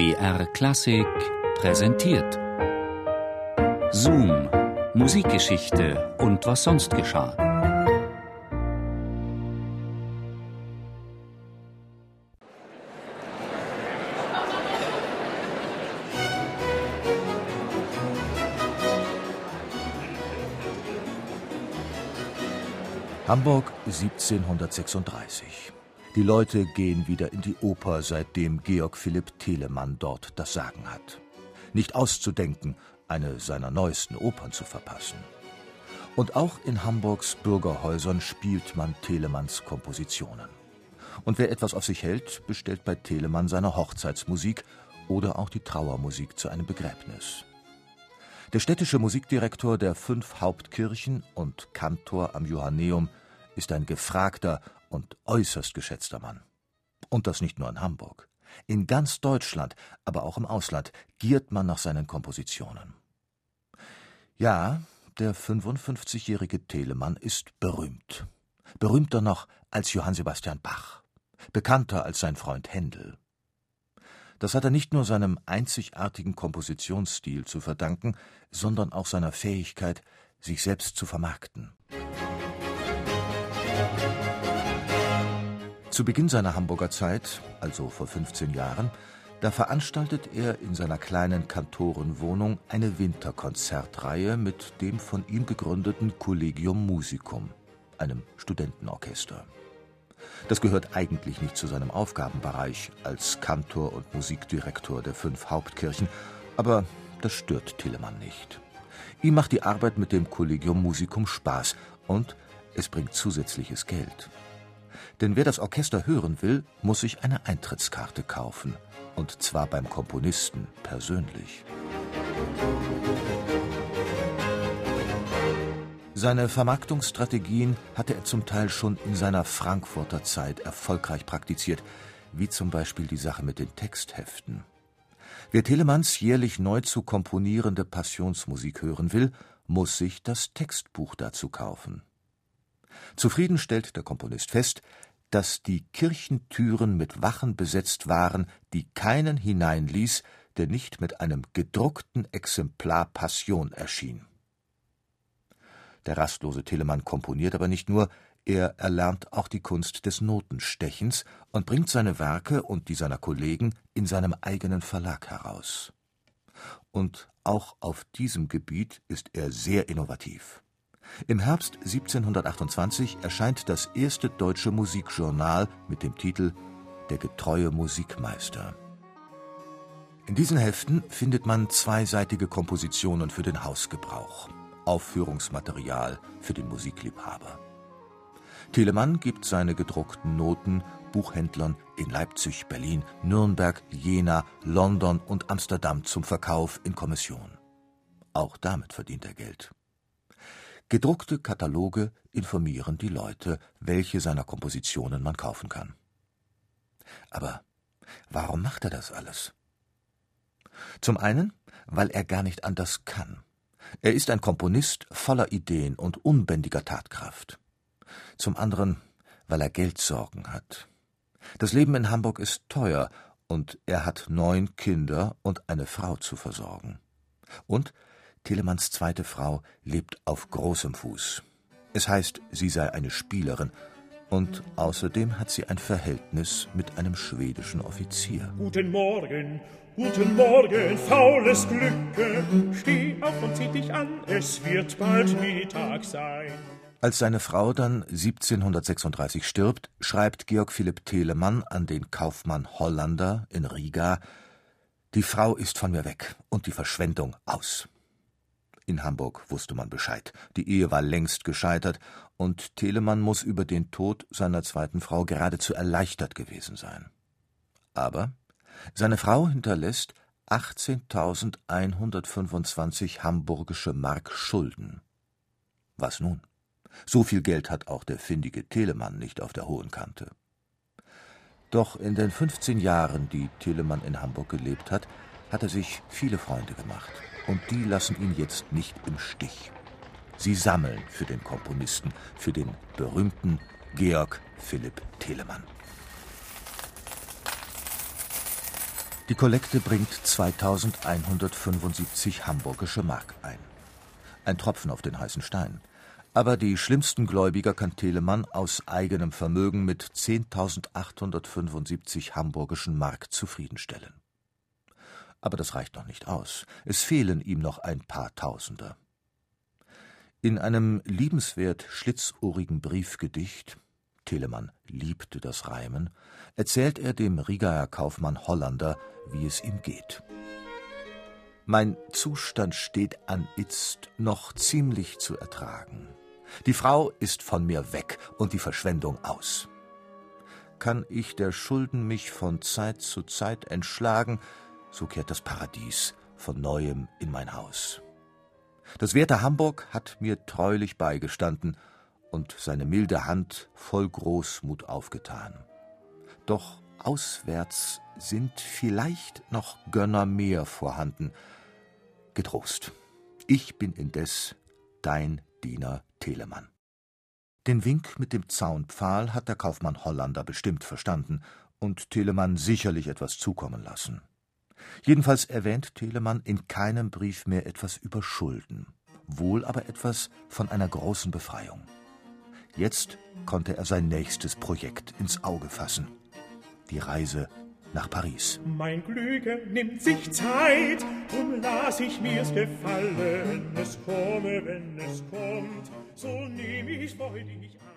BR Klassik präsentiert. Zoom, Musikgeschichte und was sonst geschah. Hamburg 1736. Die Leute gehen wieder in die Oper, seitdem Georg Philipp Telemann dort das Sagen hat. Nicht auszudenken, eine seiner neuesten Opern zu verpassen. Und auch in Hamburgs Bürgerhäusern spielt man Telemanns Kompositionen. Und wer etwas auf sich hält, bestellt bei Telemann seine Hochzeitsmusik oder auch die Trauermusik zu einem Begräbnis. Der städtische Musikdirektor der fünf Hauptkirchen und Kantor am Johanneum ist ein gefragter und äußerst geschätzter Mann. Und das nicht nur in Hamburg. In ganz Deutschland, aber auch im Ausland giert man nach seinen Kompositionen. Ja, der 55-jährige Telemann ist berühmt. Berühmter noch als Johann Sebastian Bach, bekannter als sein Freund Händel. Das hat er nicht nur seinem einzigartigen Kompositionsstil zu verdanken, sondern auch seiner Fähigkeit, sich selbst zu vermarkten. Zu Beginn seiner Hamburger Zeit, also vor 15 Jahren, da veranstaltet er in seiner kleinen Kantorenwohnung eine Winterkonzertreihe mit dem von ihm gegründeten Collegium Musicum, einem Studentenorchester. Das gehört eigentlich nicht zu seinem Aufgabenbereich als Kantor und Musikdirektor der fünf Hauptkirchen, aber das stört Telemann nicht. Ihm macht die Arbeit mit dem Collegium Musicum Spaß und es bringt zusätzliches Geld. Denn wer das Orchester hören will, muss sich eine Eintrittskarte kaufen. Und zwar beim Komponisten persönlich. Seine Vermarktungsstrategien hatte er zum Teil schon in seiner Frankfurter Zeit erfolgreich praktiziert, wie zum Beispiel die Sache mit den Textheften. Wer Telemanns jährlich neu zu komponierende Passionsmusik hören will, muss sich das Textbuch dazu kaufen. Zufrieden stellt der Komponist fest, dass die Kirchentüren mit Wachen besetzt waren, die keinen hineinließ, der nicht mit einem gedruckten Exemplar Passion erschien. Der rastlose Telemann komponiert aber nicht nur, er erlernt auch die Kunst des Notenstechens und bringt seine Werke und die seiner Kollegen in seinem eigenen Verlag heraus. Und auch auf diesem Gebiet ist er sehr innovativ. Im Herbst 1728 erscheint das erste deutsche Musikjournal mit dem Titel Der getreue Musikmeister. In diesen Heften findet man zweiseitige Kompositionen für den Hausgebrauch, Aufführungsmaterial für den Musikliebhaber. Telemann gibt seine gedruckten Noten Buchhändlern in Leipzig, Berlin, Nürnberg, Jena, London und Amsterdam zum Verkauf in Kommission. Auch damit verdient er Geld. Gedruckte Kataloge informieren die Leute, welche seiner Kompositionen man kaufen kann. Aber warum macht er das alles? Zum einen, weil er gar nicht anders kann. Er ist ein Komponist voller Ideen und unbändiger Tatkraft. Zum anderen, weil er Geldsorgen hat. Das Leben in Hamburg ist teuer und er hat neun Kinder und eine Frau zu versorgen. Und Telemanns zweite Frau lebt auf großem Fuß. Es heißt, sie sei eine Spielerin und außerdem hat sie ein Verhältnis mit einem schwedischen Offizier. Guten Morgen, guten Morgen, faules Glücke. Steh auf und zieh dich an, es wird bald Mittag sein. Als seine Frau dann 1736 stirbt, schreibt Georg Philipp Telemann an den Kaufmann Hollander in Riga: Die Frau ist von mir weg und die Verschwendung aus. In Hamburg wusste man Bescheid. Die Ehe war längst gescheitert, und Telemann muss über den Tod seiner zweiten Frau geradezu erleichtert gewesen sein. Aber seine Frau hinterlässt 18.125 hamburgische Mark Schulden. Was nun? So viel Geld hat auch der findige Telemann nicht auf der hohen Kante. Doch in den 15 Jahren, die Telemann in Hamburg gelebt hat, hat er sich viele Freunde gemacht und die lassen ihn jetzt nicht im Stich. Sie sammeln für den Komponisten, für den berühmten Georg Philipp Telemann. Die Kollekte bringt 2175 hamburgische Mark ein. Ein Tropfen auf den heißen Stein. Aber die schlimmsten Gläubiger kann Telemann aus eigenem Vermögen mit 10.875 hamburgischen Mark zufriedenstellen. Aber das reicht noch nicht aus. Es fehlen ihm noch ein paar Tausender. In einem liebenswert schlitzohrigen Briefgedicht Telemann liebte das Reimen, erzählt er dem Rigaer Kaufmann Hollander, wie es ihm geht. Mein Zustand steht an itzt noch ziemlich zu ertragen. Die Frau ist von mir weg und die Verschwendung aus. Kann ich der Schulden mich von Zeit zu Zeit entschlagen, so kehrt das Paradies von neuem in mein Haus. Das werte Hamburg hat mir treulich beigestanden und seine milde Hand voll Großmut aufgetan. Doch auswärts sind vielleicht noch Gönner mehr vorhanden. Getrost, ich bin indes dein Diener Telemann. Den Wink mit dem Zaunpfahl hat der Kaufmann Hollander bestimmt verstanden und Telemann sicherlich etwas zukommen lassen. Jedenfalls erwähnt Telemann in keinem Brief mehr etwas über Schulden, wohl aber etwas von einer großen Befreiung. Jetzt konnte er sein nächstes Projekt ins Auge fassen. Die Reise nach Paris. Mein Glücke nimmt sich Zeit, drum lass ich mir's gefallen. Es komme, wenn es kommt, so nehm ich's freudig an.